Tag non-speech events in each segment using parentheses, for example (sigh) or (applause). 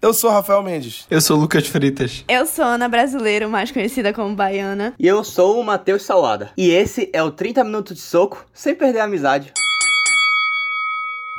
Eu sou Rafael Mendes. Eu sou Lucas Fritas. Eu sou Ana Brasileiro, mais conhecida como Baiana. E eu sou o Matheus Salada. E esse é o 30 Minutos de Soco sem perder a amizade.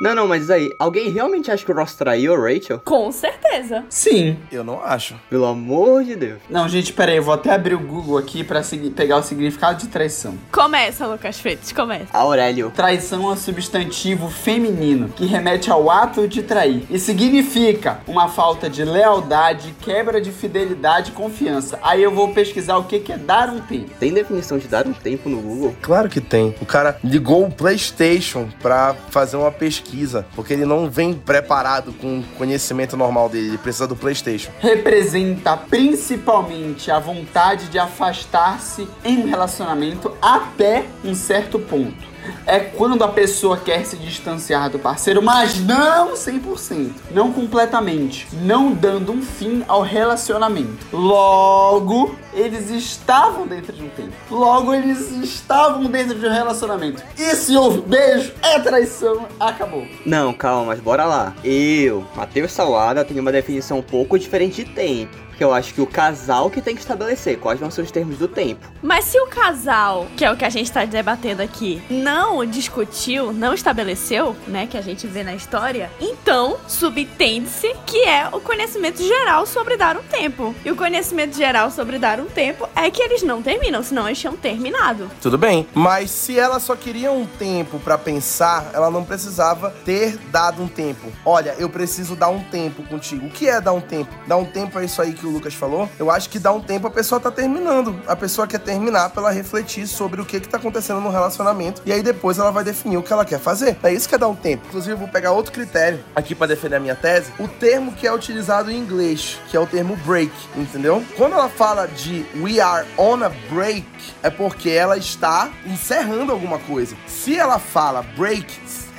Não, não, mas aí, alguém realmente acha que o Ross traiu a Rachel? Com certeza. Sim. Eu não acho. Pelo amor de Deus. Não, gente, pera aí, eu vou até abrir o Google aqui pra pegar o significado de traição. Começa, Lucas Freitas, começa. Aurélio. Traição é um substantivo feminino que remete ao ato de trair e significa uma falta de lealdade, quebra de fidelidade e confiança. Aí eu vou pesquisar o que que é dar um tempo. Tem definição de dar um tempo no Google? Claro que tem. O cara ligou o PlayStation pra fazer uma pesquisa, porque ele não vem preparado com o conhecimento normal dele, ele precisa do PlayStation. Representa principalmente a vontade de afastar-se em um relacionamento até um certo ponto. É quando a pessoa quer se distanciar do parceiro, mas não 100%, não completamente, não dando um fim ao relacionamento. Logo, eles estavam dentro de um tempo. Logo, eles estavam dentro de um relacionamento. E se houve beijo, é traição, acabou. Não, calma, mas bora lá. Eu, Matheus Salada, tenho uma definição um pouco diferente de tempo. Porque eu acho que o casal que tem que estabelecer quais vão ser os termos do tempo. Mas se o casal, que é o que a gente tá debatendo aqui, não discutiu, não estabeleceu, né, que a gente vê na história, então subtende-se que é o conhecimento geral sobre dar um tempo. E o conhecimento geral sobre dar um tempo é que eles não terminam, senão eles tinham terminado. Tudo bem, mas se ela só queria um tempo pra pensar, ela não precisava ter dado um tempo. Olha, eu preciso dar um tempo contigo. O que é dar um tempo? Dar um tempo é isso aí que o Lucas falou. Eu acho que dá um tempo a pessoa tá terminando. A pessoa quer terminar pra ela refletir sobre o que que tá acontecendo no relacionamento e aí depois ela vai definir o que ela quer fazer. É isso que é dar um tempo. Inclusive, eu vou pegar outro critério aqui pra defender a minha tese. O termo que é utilizado em inglês, que é o termo break, entendeu? Quando ela fala de we are on a break, é porque ela está encerrando alguma coisa. Se ela fala break,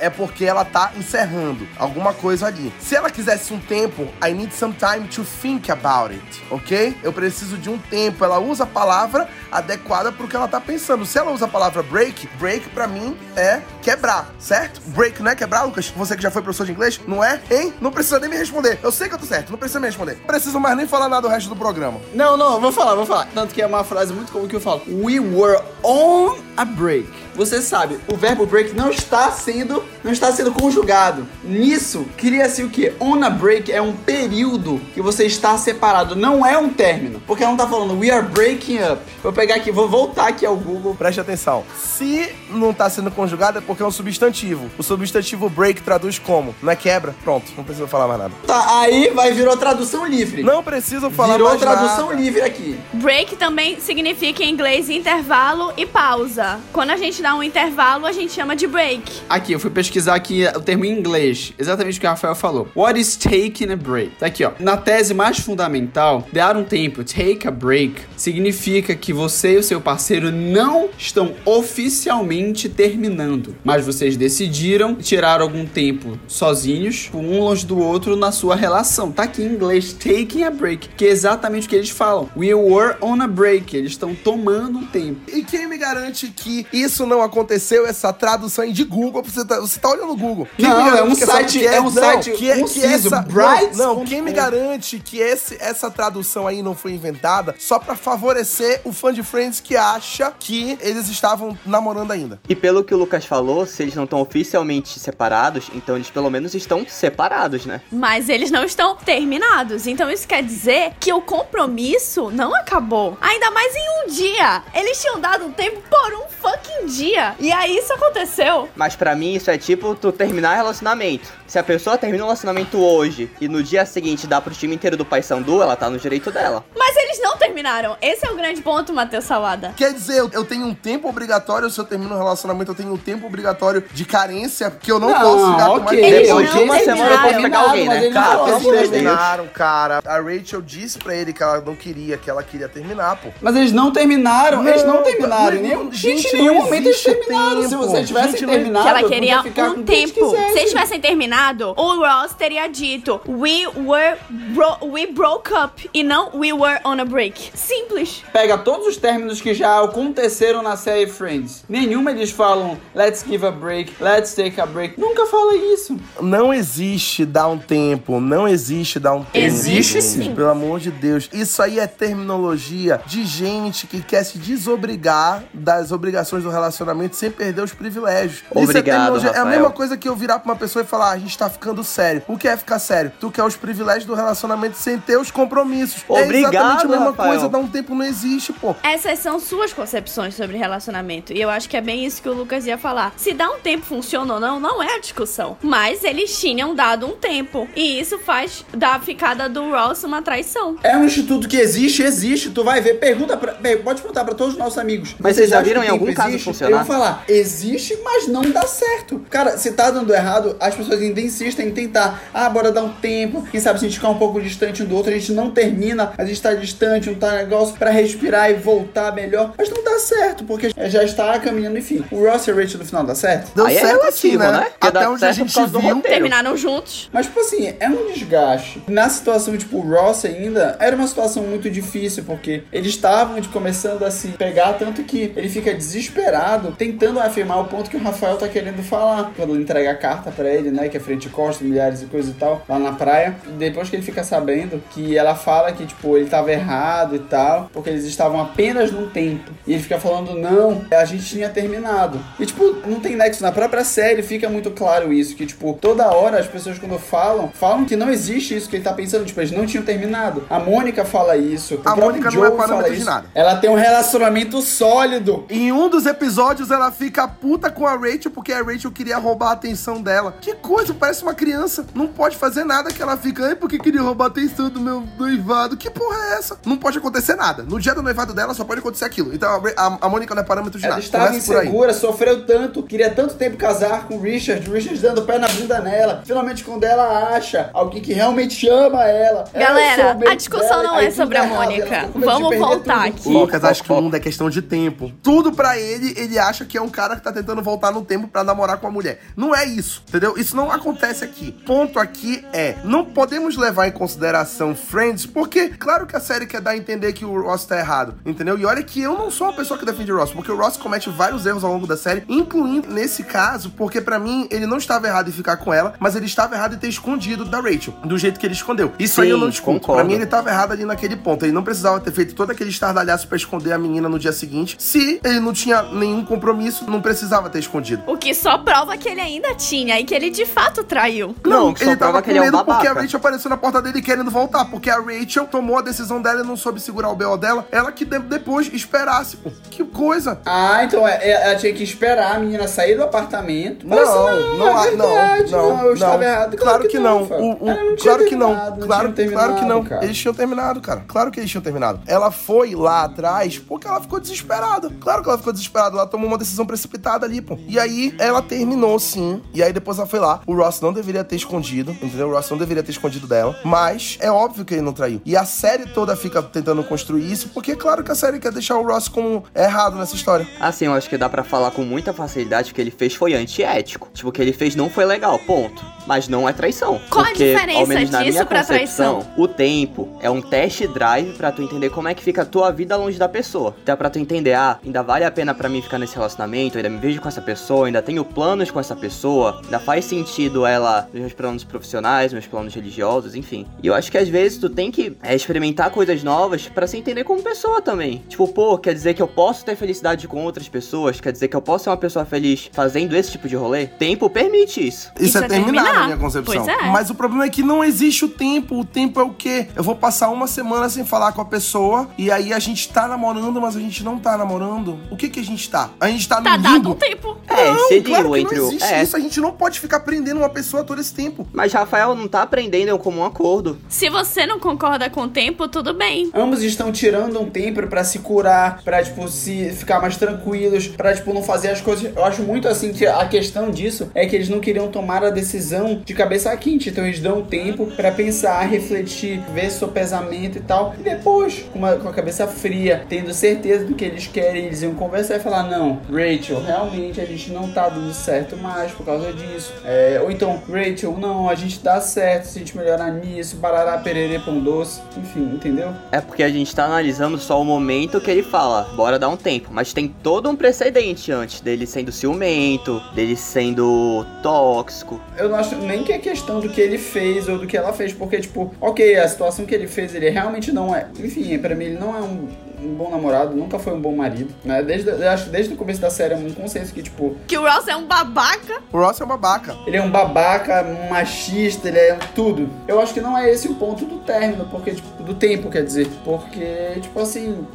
é porque ela tá encerrando alguma coisa ali. Se ela quisesse um tempo, I need some time to think about it, ok? Eu preciso de um tempo. Ela usa a palavra adequada pro que ela tá pensando. Se ela usa a palavra break, break pra mim é quebrar, certo? Break não é quebrar, Lucas? Você que já foi professor de inglês, não é? Hein? Não precisa nem me responder. Eu sei que eu tô certo, não precisa me responder. Não preciso mais nem falar nada do resto do programa. Não, não, vou falar, vou falar. Tanto que é uma frase muito comum que eu falo. We were on a break. Você sabe, o verbo break não está sendo, não está sendo conjugado. Nisso, cria-se o que? On a break é um período que você está separado, não é um término. Porque ela não tá falando we are breaking up. Vou pegar aqui, vou voltar aqui ao Google. Preste atenção. Se não tá sendo conjugado é porque é um substantivo. O substantivo break traduz como? Não é quebra? Pronto, não precisa falar mais nada. Tá, aí vai virou tradução livre. Não preciso falar virou mais tradução nada. livre aqui. Break também significa em inglês intervalo e pausa. Quando a gente dá um intervalo, a gente chama de break. Aqui, eu fui pesquisar aqui o termo em inglês, exatamente o que o Rafael falou. What is taking a break? Tá aqui, ó. Na tese mais fundamental, dar um tempo, take a break, significa que você e o seu parceiro não estão oficialmente terminando, mas vocês decidiram tirar algum tempo sozinhos, um longe do outro na sua relação. Tá aqui em inglês, taking a break, que é exatamente o que eles falam. We were on a break, eles estão tomando um tempo. E quem me garante que isso não aconteceu, essa tradução aí de Google? Você tá, você tá olhando no Google. Quem Não, me garante é um que site- que é um não, site que, é- que conciso, essa, Bright não, não, quem me garante que esse, essa tradução aí não foi inventada só pra favorecer o fã de Friends que acha que eles estavam namorando ainda? E pelo que o Lucas falou, se eles não estão oficialmente separados, então eles pelo menos estão separados, né? Mas eles não estão terminados. Então isso quer dizer que o compromisso não acabou. Ainda mais em um dia. Eles tinham dado um tempo por um fucking dia. E aí isso aconteceu. Mas pra mim isso é tipo tu terminar relacionamento. Se a pessoa termina o relacionamento hoje e no dia seguinte dá pro time inteiro do Paysandu, ela tá no direito dela. Mas eles não terminaram. Esse é o grande ponto, Matheus Salada. Quer dizer, eu, eu tenho um tempo obrigatório, se eu termino um relacionamento, eu tenho um tempo obrigatório de carência, que eu não, Não, posso ficar com mais Depois de não uma semana eu terminaram. posso pegar alguém, né? eles não Eles Deus. terminaram, cara. A Rachel disse pra ele que ela não queria, que ela queria terminar, pô. Mas eles não terminaram, eles não Não, terminaram. não, Em nenhum, não, gente, em nenhum não momento existe terminaram. Se tempo. vocês tivessem Gente, terminado, que ela queria um tempo. Se eles tivessem terminado, o Ross teria dito We were bro we broke up e não We were on a break. Simples. Pega todos os términos que já aconteceram na série Friends. Nenhuma eles falam Let's give a break, let's take a break. Nunca fala isso. Não existe dar um tempo, não existe dar um tempo. Existe sim. Pelo amor de Deus. Isso aí é terminologia de gente que quer se desobrigar das obrigações do relacionamento sem perder os privilégios. Isso é Obrigado. É a mesma coisa que eu virar pra uma pessoa e falar, ah, a gente tá ficando sério. O que é ficar sério? Tu quer os privilégios do relacionamento sem ter os compromissos. é Obrigado, exatamente a mesma Rafael. coisa, dar um tempo não existe, pô. Essas são suas concepções sobre relacionamento. E eu acho que é bem isso que o Lucas ia falar. Se dar um tempo funciona ou não, não é a discussão. Mas eles tinham dado um tempo. E isso faz da ficada do Ross uma traição. É um instituto que existe, existe. Tu vai ver, pergunta pra, bem, pode perguntar pra todos os nossos amigos. Mas vocês já viram em algum caso existe? funcionar? Eu vou falar, existe, mas não dá certo. Cara, se tá dando errado, as pessoas ainda insistem em tentar. Ah, bora dar um tempo. Quem sabe se a gente ficar um pouco distante um do outro, a gente não termina, a gente tá distante, um tá negócio pra respirar e voltar melhor. Mas não dá certo, porque já está caminhando, enfim. O Ross e a Rachel no final dá certo? Deu Aí é certo relativo, assim, né? né? Até onde a gente viu. Terminaram juntos. Mas, tipo assim, é um desgaste. Na situação, tipo, o Ross ainda, era uma situação muito difícil, porque eles estavam tipo, começando a se pegar, tanto que ele fica desesperado, tentando afirmar o ponto que o Rafael tá querendo falar. Quando ele entrega a carta pra ele, né, que é frente e costa, milhares e coisa e tal, lá na praia. Depois que ele fica sabendo que ela fala que, tipo, ele tava errado e tal, porque eles estavam apenas num tempo. E ele fica falando, não, a gente tinha terminado. E, tipo, não tem nexo. Na própria série fica muito claro isso, que, tipo, toda hora as pessoas quando falam, falam que não existe isso que ele tá pensando, tipo, eles não tinham terminado. A Mônica fala isso. A Mônica não é parâmetro de nada. Ela tem um relacionamento sólido. Em um dos episódios, ela fica puta com a Rachel porque a Rachel queria roubar a atenção dela. Que coisa, parece uma criança. Não pode fazer nada que ela fica, ai, porque queria roubar a atenção do meu noivado. Que porra é essa? Não pode acontecer nada. No dia do noivado dela, só pode acontecer aquilo. Então a, a, a Mônica não é parâmetro de Ela nada. estava Começa insegura, sofreu tanto, queria tanto tempo casar com o Richard, o Richard dando pé na bunda nela. Finalmente, quando ela acha alguém que realmente ama ela. ela Galera, soube a discussão dela, não é sobre a ela Mônica. Vamos voltar tudo. aqui. O Lucas acha que o mundo é questão de tempo. Tudo pra ele, ele acha que é um cara que tá tentando voltar no tempo pra namorar com a mulher. Não é isso, entendeu? Isso não acontece aqui. Ponto aqui é, não podemos levar em consideração Friends, porque claro que a série quer dar a entender que o Ross tá errado, entendeu? E olha que eu não sou uma pessoa que defende o Ross, porque o Ross comete vários erros ao longo da série, incluindo nesse caso, porque pra mim ele não estava errado em ficar com ela, mas ele estava errado em ter escondido da Rachel, do jeito que ele escondeu. Isso aí Sim, eu não discuto. Pra mim ele tava errado ali naquele ponto. Ele não precisava ter feito todo aquele estardalhaço pra esconder a menina no dia seguinte. Se ele não tinha nenhum compromisso, não precisava ter escondido. O que só prova que ele ainda tinha e que ele de fato traiu. Não, só ele tava prova com que ele é um medo porque a. Rachel apareceu na porta dele querendo voltar. Porque a Rachel tomou a decisão dela e não soube segurar o B.O. dela. Ela que de- depois esperasse, pô. Que coisa. Ah, então é- é- ela tinha que esperar a menina sair do apartamento. Não, Mas, não, é não, verdade, não, eu estava errado. Claro que não. O- o- não claro que não. não Claro, que não. cara. Eles tinham terminado, cara. Claro que eles tinham terminado. Ela foi lá atrás porque ela ficou desesperada. Claro que ela ficou desesperada. Ela tomou uma decisão precipitada ali, pô. E aí ela terminou, sim. E aí depois ela foi lá. O Ross não deveria ter escondido, entendeu? O Ross não deveria ter escondido dela. Mas é óbvio que ele não traiu. E a série toda fica tentando construir isso, porque é claro que a série quer deixar o Ross como errado nessa história. Assim, eu acho que dá pra falar com muita facilidade que o que ele fez foi antiético. Tipo, o que ele fez não foi legal, ponto. Mas não é traição. Qual a porque, diferença ao menos na disso minha pra traição? o tempo é um test drive pra tu entender como é que fica a tua vida longe da pessoa. Então é pra tu entender, ah, ainda vale a pena pra mim ficar nesse relacionamento, ainda me vejo com essa pessoa, ainda tenho planos com essa pessoa, ainda faz sentido ela nos meus planos profissionais, meus planos religiosos, enfim. E eu acho que às vezes tu tem que é, experimentar coisas novas pra se entender como pessoa também. Tipo, pô, quer dizer que eu posso ter felicidade com outras pessoas? Quer dizer que eu posso ser uma pessoa feliz fazendo esse tipo de rolê? Tempo permite isso. Isso, Isso é é terminar, terminar. na minha concepção. Pois é. Mas o problema é que não existe o tempo. O tempo é o quê? Eu vou passar uma semana sem falar com a pessoa e aí a gente tá namorando, mas a gente não tá namorando. O que que a gente tá? A gente tá no Tá dado limbo? um tempo. É, não, seria claro entre não existe É. isso. A gente não pode ficar prendendo uma pessoa todo esse tempo. Mas Rafael não tá aprendendo é um comum acordo. Se você não concorda com o tempo, tudo bem. Ambos estão tirando um tempo pra se curar, pra, tipo, se ficar mais tranquilos, pra, tipo, não fazer as coisas. Eu acho muito assim que a questão disso é que eles não queriam tomar a decisão de cabeça quente. Então eles dão um tempo pra pensar, refletir, ver seu pesamento e tal. E depois, com, uma- com a cabeça fria, tendo certeza do que eles querem, eles iam conversar e falar: Não, Rachel, realmente a gente não tá dando certo mais por causa disso. É, ou então, Rachel, não, a gente dá certo se a gente melhorar nisso, barará, pererê, pão doce. Enfim, entendeu? É porque a gente tá analisando só o momento que ele fala, bora dar um tempo. Mas tem todo um precedente antes dele sendo ciumento, dele sendo tóxico. Eu não acho nem que é questão do que ele fez ou do que ela fez, porque, tipo, ok, a situação que ele fez, ele realmente não é. Enfim, pra mim, ele não é um um bom namorado, nunca foi um bom marido, né? Desde, eu acho que desde o começo da série é um consenso que, tipo... Que o Ross é um babaca. O Ross é um babaca. Ele é um babaca, um machista, ele é tudo. Eu acho que não é esse o ponto do término, porque, tipo, do tempo, quer dizer. Porque, tipo assim,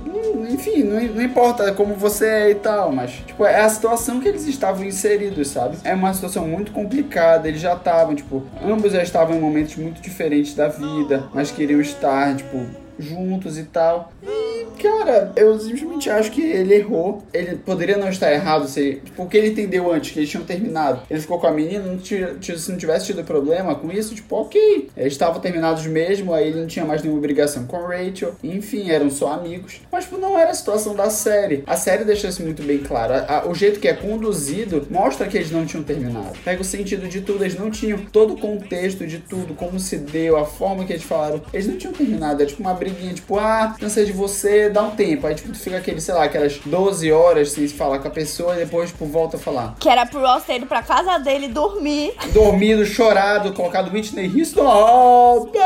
enfim, não, não importa como você é e tal, mas, tipo, é a situação que eles estavam inseridos, sabe? É uma situação muito complicada, eles já estavam, tipo, ambos já estavam em momentos muito diferentes da vida, mas queriam estar, tipo, juntos e tal. E, cara, eu simplesmente acho que ele errou. Ele poderia não estar errado se. Tipo, o que ele entendeu antes, que eles tinham terminado. Ele ficou com a menina, não se não tivesse tido problema com isso, tipo, ok. Eles estavam terminados mesmo, aí ele não tinha mais nenhuma obrigação com Rachel. Enfim, eram só amigos. Mas, tipo, não era a situação da série. A série deixa isso muito bem claro. A, a, o jeito que é conduzido mostra que eles não tinham terminado. Pega o sentido de tudo, eles não tinham todo o contexto de tudo, como se deu, a forma que eles falaram. Eles não tinham terminado. É tipo uma briguinha, tipo, ah, cansei de você, dá um tempo. Aí, tipo, tu fica aquele, sei lá, aquelas 12 horas sem se falar com a pessoa e depois, tipo, volta a falar. Que era pro Ross ter ido pra casa dele dormir. Dormido, chorado, colocado Whitney Houston. Oh, (laughs)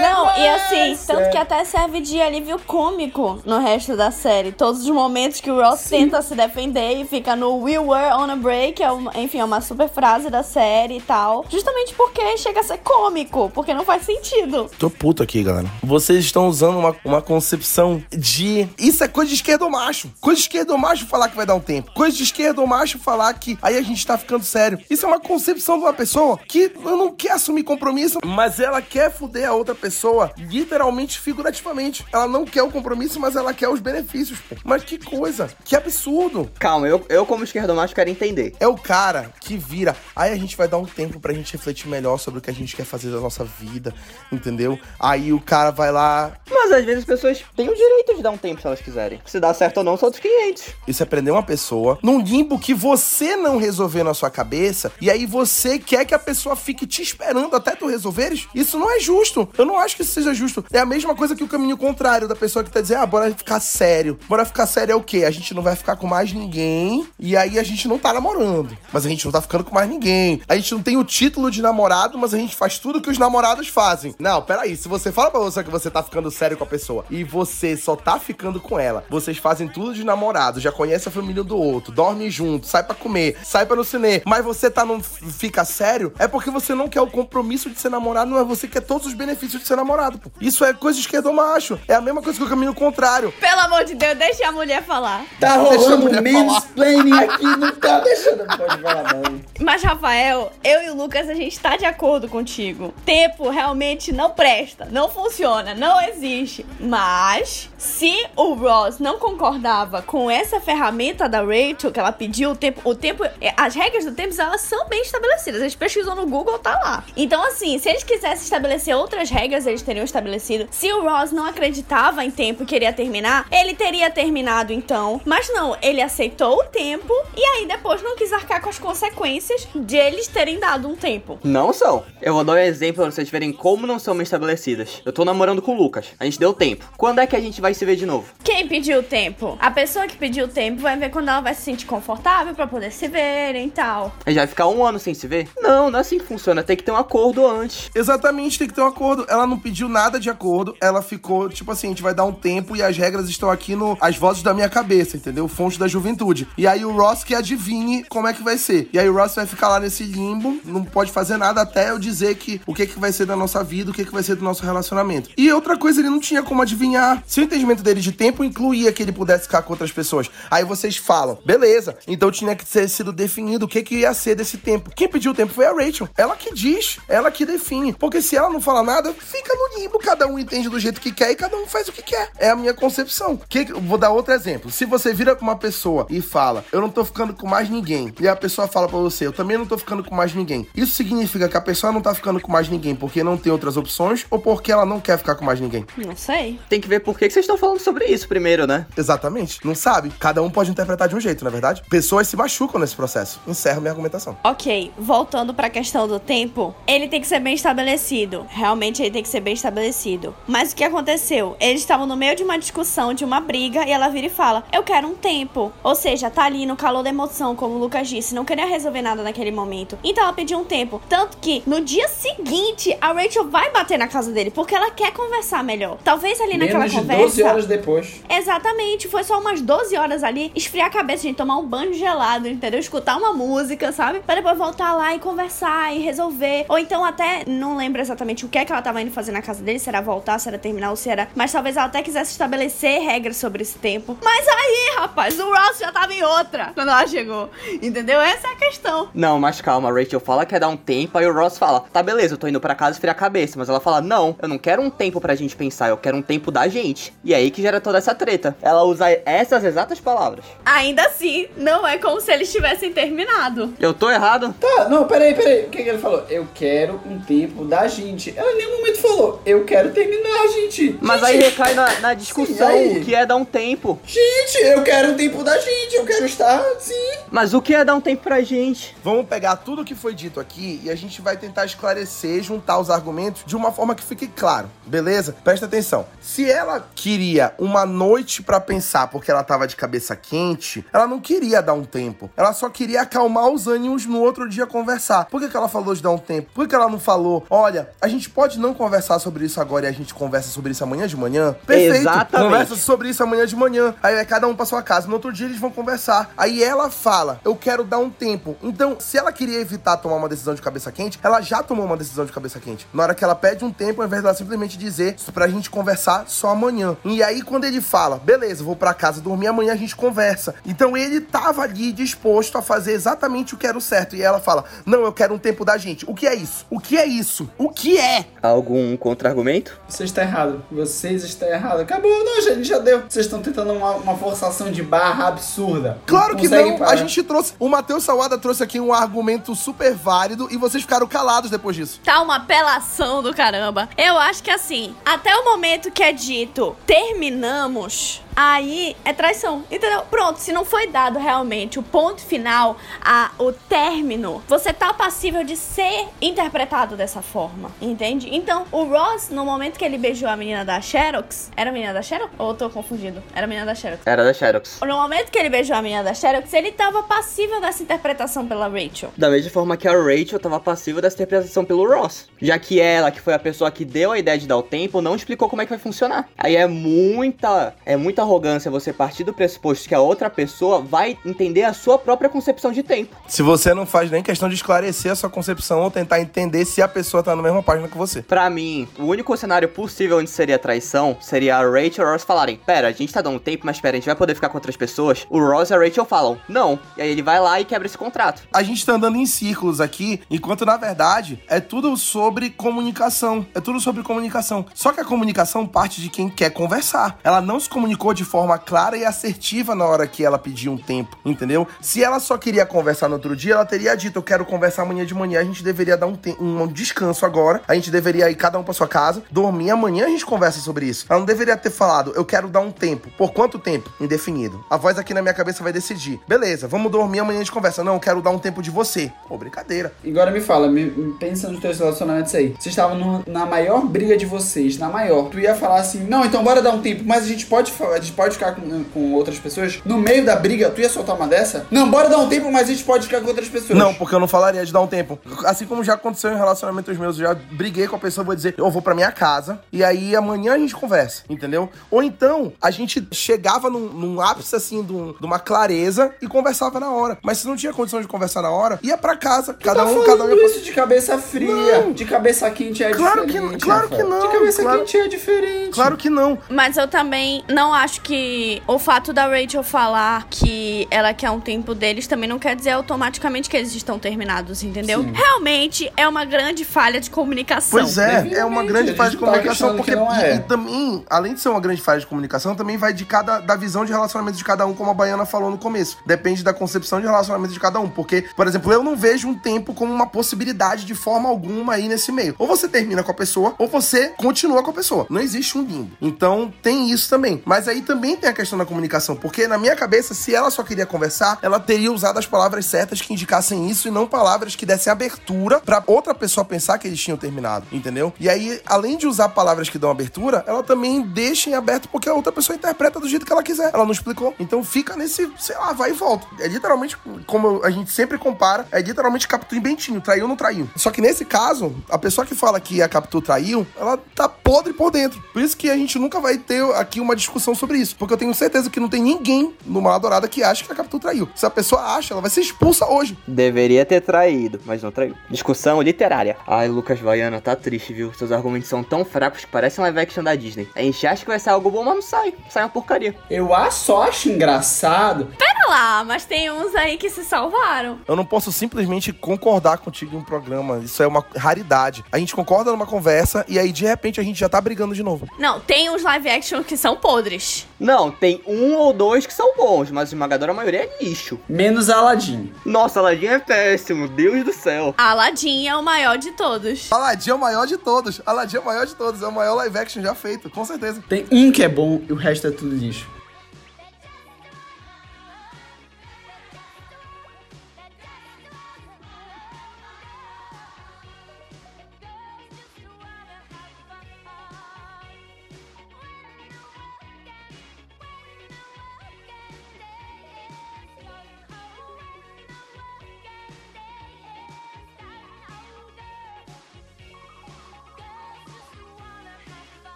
Não, e assim, tanto que até serve de alívio cômico no resto da série. Todos os momentos que o Ross Sim. tenta se defender e fica no We Were on a Break, é uma, enfim, é uma super frase da série e tal. Justamente porque chega a ser cômico, porque não faz sentido. Tô puto aqui, galera. Vocês estão usando uma, uma concepção de. Isso é coisa de esquerdo macho. Coisa de esquerdo macho falar que vai dar um tempo. Coisa de esquerdo macho falar que aí a gente tá ficando sério. Isso é uma concepção de uma pessoa que não quer assumir compromisso, mas ela quer fuder a outra pessoa, literalmente, figurativamente. Ela não quer o compromisso, mas ela quer os benefícios, pô. Mas que coisa. Que absurdo. Calma, eu, eu como esquerdo macho quero entender. É o cara que vira. Aí a gente vai dar um tempo pra gente refletir melhor sobre o que a gente quer fazer da nossa vida, entendeu? Aí o cara vai lá. Mas às vezes as pessoas têm o direito de dar um tempo se elas quiserem. Se dá certo ou não, são outros 500. Isso é prender uma pessoa num limbo que você não resolveu na sua cabeça e aí você quer que a pessoa fique te esperando até tu resolveres. Isso não é justo. Eu não acho que isso seja justo. É a mesma coisa que o caminho contrário da pessoa que tá dizendo, ah, bora ficar sério. Bora ficar sério é o quê? A gente não vai ficar com mais ninguém e aí a gente não tá namorando. Mas a gente não tá ficando com mais ninguém. A gente não tem o título de namorado, mas a gente faz tudo que os namorados fazem. Não, peraí. Se você fala pra você que você tá ficando sério com a pessoa e você só tá ficando com ela, vocês fazem tudo de namorado, já conhece a família do outro, dorme junto, sai para comer, sai para no cinema, mas você tá não fica sério, é porque você não quer o compromisso de ser namorado, não é você que quer todos os benefícios de ser namorado, pô. Isso é coisa de esquerdo macho. É a mesma coisa que o caminho contrário. Pelo amor de Deus, deixa a mulher falar. Tá rolando mansplaining aqui, não tá deixando pode falar não. Mas, Rafael, eu e o Lucas, a gente tá de acordo contigo. Tempo realmente não presta, não funciona, não existe. Mas, se o Ross não concordava com essa ferramenta da Rachel, que ela pediu o tempo, o tempo, é, as regras do tempo, elas são bem estabelecidas. A gente pesquisou no Google, tá lá. Então, assim, se eles quisessem estabelecer outras regras, eles teriam estabelecido. Se o Ross não acreditava em tempo e queria terminar, ele teria terminado então. Mas não, ele aceitou o tempo e aí depois não quis arcar com as consequências de eles terem dado um tempo. Não são. Eu vou dar um exemplo pra vocês verem como não são bem estabelecidas. Eu tô namorando com o Lucas. A gente deu tempo. Quando é que a gente vai se ver de novo? Quem pediu o tempo? A pessoa que pediu o tempo vai ver quando ela vai se sentir confortável para poder se verem e tal. A gente vai ficar um ano sem se ver? Não, não é assim que funciona. Tem que ter um acordo antes. Exatamente, tem que ter um acordo. Ela não pediu nada de acordo. Ela ficou, tipo assim, a gente vai dar um tempo e as regras estão aqui no. As vozes da minha cabeça, entendeu? Fonte da juventude. E aí o Ross que adivinhe como é que vai ser. E aí o Ross vai ficar lá nesse limbo, não pode fazer nada até eu dizer que o que, que vai ser da nossa vida, o que, que vai ser do nosso relacionamento. E outra coisa, ele não tinha como adivinhar. Se o entendimento dele de tempo incluía que ele pudesse ficar com outras pessoas. Aí vocês falam, beleza, então tinha que ter sido definido o que, que ia ser desse tempo. Quem pediu o tempo foi a Rachel. Ela que diz, ela que define. Porque se ela não fala nada, fica no limbo, cada um entende do jeito que quer e cada um faz o que quer. É a minha concepção. Que, vou dar outro exemplo. Se você vira com uma pessoa e fala, eu não tô ficando com mais ninguém, e a pessoa fala para você, eu também não tô ficando com mais ninguém. Isso significa que a pessoa não tá ficando com mais ninguém porque não tem outras opções ou porque ela não quer ficar com mais ninguém? Não sei. Tem que ver por que vocês estão falando sobre isso primeiro, né? Exatamente. Não sabe. Cada um pode interpretar de um jeito, na é verdade? Pessoas se machucam nesse processo. Encerro minha argumentação. Ok, voltando para a questão do tempo, ele tem que ser bem estabelecido. Realmente ele tem que ser bem estabelecido estabelecido. Mas o que aconteceu? Eles estavam no meio de uma discussão, de uma briga, e ela vira e fala: Eu quero um tempo. Ou seja, tá ali no calor da emoção, como o Lucas disse, não queria resolver nada naquele momento. Então ela pediu um tempo. Tanto que no dia seguinte, a Rachel vai bater na casa dele, porque ela quer conversar melhor. Talvez ali naquela Menos de conversa. 12 horas depois. Exatamente, foi só umas 12 horas ali, esfriar a cabeça, gente, tomar um banho gelado, entendeu? Escutar uma música, sabe? Pra depois voltar lá e conversar e resolver. Ou então até, não lembro exatamente o que é que ela tava indo fazer na casa dele, se era voltar, se era terminar ou se era. Mas talvez ela até quisesse estabelecer regras sobre esse tempo. Mas aí, rapaz, o Ross já tava em outra quando ela chegou. Entendeu? Essa é a questão. Não, mas calma, Rachel fala que quer dar um tempo, aí o Ross fala, tá beleza, eu tô indo pra casa esfriar a cabeça, mas ela fala, não, eu não quero um tempo pra gente pensar, eu quero um tempo da gente. E aí que gera toda essa treta. Ela usa essas exatas palavras. Ainda assim, não é como se eles tivessem terminado. Eu tô errado? Tá, não, peraí, peraí. O que, que ele falou? Eu quero um tempo da gente. Ela em nenhum momento falou, eu quero terminar, gente. Mas Gente, aí recai na, na discussão, Sim, que é dar um tempo. Gente, eu quero um tempo da gente. Eu quero estar, sim. Mas o que é dar um tempo pra gente? Vamos pegar tudo que foi dito aqui e a gente vai tentar esclarecer, juntar os argumentos de uma forma que fique claro, beleza? Presta atenção. Se ela queria uma noite pra pensar porque ela tava de cabeça quente, ela não queria dar um tempo. Ela só queria acalmar os ânimos no outro dia conversar. Por que, que ela falou de dar um tempo? Por que, que ela não falou, olha, a gente pode não conversar sobre isso agora e a gente conversa sobre isso amanhã de manhã? Perfeito. Exatamente. Conversa sobre isso amanhã de manhã. Aí é cada um pra sua casa. No outro dia eles vão conversar. Aí ela fala: Eu quero dar um tempo. Então, se ela queria evitar tomar uma decisão de cabeça quente, ela já tomou uma decisão de cabeça quente. Na hora que ela pede um tempo, ao invés dela simplesmente dizer pra gente conversar só amanhã. E aí, quando ele fala, beleza, vou pra casa dormir, amanhã a gente conversa. Então ele tava ali disposto a fazer exatamente o que era o certo. E ela fala: Não, eu quero um tempo da gente. O que é isso? O que é isso? O que é? Algum contra-argumento? Você está errado. Vocês estão errados. Acabou, não, gente, já deu. Vocês estão tentando uma, uma forçação de barra absurda. Claro que não. parar. A gente trouxe. O Matheus Salada trouxe aqui um argumento super válido e vocês ficaram calados depois disso. Tá uma apelação do caramba. Eu acho que assim, até o momento que é dito terminamos, aí é traição. Entendeu? Pronto, se não foi dado realmente o ponto final, a, o término, você tá passível de ser interpretado dessa forma. Entende? Então, o Ross, no momento que ele beijou a menina da Xerox, era a menina da Xerox? Ou eu tô confundido? Era a menina da Xerox. Era da Xerox. No momento que ele beijou a menina da Xerox, ele tava passível dessa interpretação pela Rachel. Da mesma forma que a Rachel tava passiva dessa interpretação pelo Ross. Já que ela, que foi a pessoa que deu a ideia de dar o tempo, não explicou como é que vai funcionar. Aí é muita, é muita arrogância você partir do pressuposto que a outra pessoa vai entender a sua própria concepção de tempo. Se você não faz nem questão de esclarecer a sua concepção ou tentar entender se a pessoa tá na mesma página que você. Pra mim, o único cenário possível onde seria traição seria a Rachel e o Ross falarem: Pera, a gente tá dando tempo, mas pera, a gente vai poder ficar com outras pessoas. O Ross e a Rachel falam: Não. E aí ele vai lá e quebra esse contrato. A gente tá andando em círculos aqui, enquanto na verdade é tudo sobre comunicação. É tudo sobre comunicação. Só que a comunicação parte de quem quer conversar. Ela não se comunicou de forma clara e assertiva na hora que ela pediu um tempo, entendeu? Se ela só queria conversar no outro dia, ela teria dito: Eu quero conversar amanhã de manhã. A gente deveria dar um, um descanso agora. A gente deveria ir cada um pra sua casa, dormir. Amanhã a gente conversa sobre isso. Ela não deveria ter falado: Eu quero dar um tempo. Por quanto tempo? Indefinido. A voz aqui na minha cabeça vai decidir. Beleza, vamos dormir. Amanhã a gente conversa. Não, eu quero dar um tempo de você. Pô, brincadeira. Agora me fala, me, pensa nos teus relacionamentos aí. Vocês estavam na maior briga de vocês, na maior. Tu ia falar assim, não, então bora dar um tempo, mas a gente pode, a gente pode ficar com, com outras pessoas. No meio da briga, tu ia soltar uma dessa? Não, bora dar um tempo, mas a gente pode ficar com outras pessoas. Não, porque eu não falaria de dar um tempo. Assim como já aconteceu em relacionamentos meus, eu já briguei com a pessoa, vou dizer, eu vou pra minha casa e aí amanhã a gente conversa, entendeu? Ou então, a gente chegava num, num ápice assim, de, um- de uma clareza e conversava na hora. Mas se não tinha condição de conversar na hora, ia pra casa. Tu Cada tá um, cada um ia isso de cabeça fria, Não. de cabeça quente é Claro que- diferente. claro que não, De cabeça claro- quente é diferente. Claro que não. Mas eu também não acho que o fato da Rachel falar que ela quer um tempo deles também não quer dizer automaticamente que eles estão terminados, entendeu? Sim. Realmente é uma grande falha de comunicação. Pois é, é uma grande a falha de tá comunicação, questionando porque e, é. e também, além de ser uma grande falha de comunicação, também vai de cada da visão de relacionamento de cada um, como a Baiana falou no começo. Depende da concepção de relacionamento de cada um, porque, por exemplo, eu não vejo um tempo como uma possibilidade de forma alguma aí nesse meio. Ou você termina com a pessoa, ou você continua com a pessoa. Não existe um limbo. Então, tem isso também. Mas aí aí também tem a questão da comunicação, porque na minha cabeça, se ela só queria conversar, ela teria usado as palavras certas que indicassem isso e não palavras que dessem abertura pra outra pessoa pensar que eles tinham terminado, entendeu? E aí, além de usar palavras que dão abertura, ela também deixa em aberto porque a outra pessoa interpreta do jeito que ela quiser. Ela não explicou. Então fica nesse, sei lá, vai e volta. É literalmente, como a gente sempre compara, é literalmente Capitu e Bentinho, traiu ou não traiu. Só que nesse caso, a pessoa que fala que a Capitu traiu, ela tá podre por dentro. Por isso que a gente nunca vai ter aqui uma discussão sobre isso. Porque eu tenho certeza que não tem ninguém no Mal Dourada que acha que a Capitu traiu. Se a pessoa acha, ela vai ser expulsa hoje. Deveria ter traído, mas não traiu. Discussão literária. Ai, Lucas Vaiana, tá triste, viu? Seus argumentos são tão fracos que parecem live action da Disney. A gente acha que vai sair algo bom, mas não sai. Sai uma porcaria. Eu acho, só acho engraçado. Pera lá, mas tem uns aí que se salvaram. Eu não posso simplesmente concordar contigo em um programa. Isso é uma raridade. A gente concorda numa conversa e aí de repente a gente já tá brigando de novo. Não, tem uns live action que são podres. Não, tem um ou dois que são bons, mas a esmagadora maioria é lixo. Menos Aladdin. Nossa, Aladdin é péssimo, Deus do céu. Aladdin é o maior de todos. Aladdin é o maior de todos. Aladdin é o maior de todos. É o maior live action já feito, com certeza. Tem um que é bom e o resto é tudo lixo.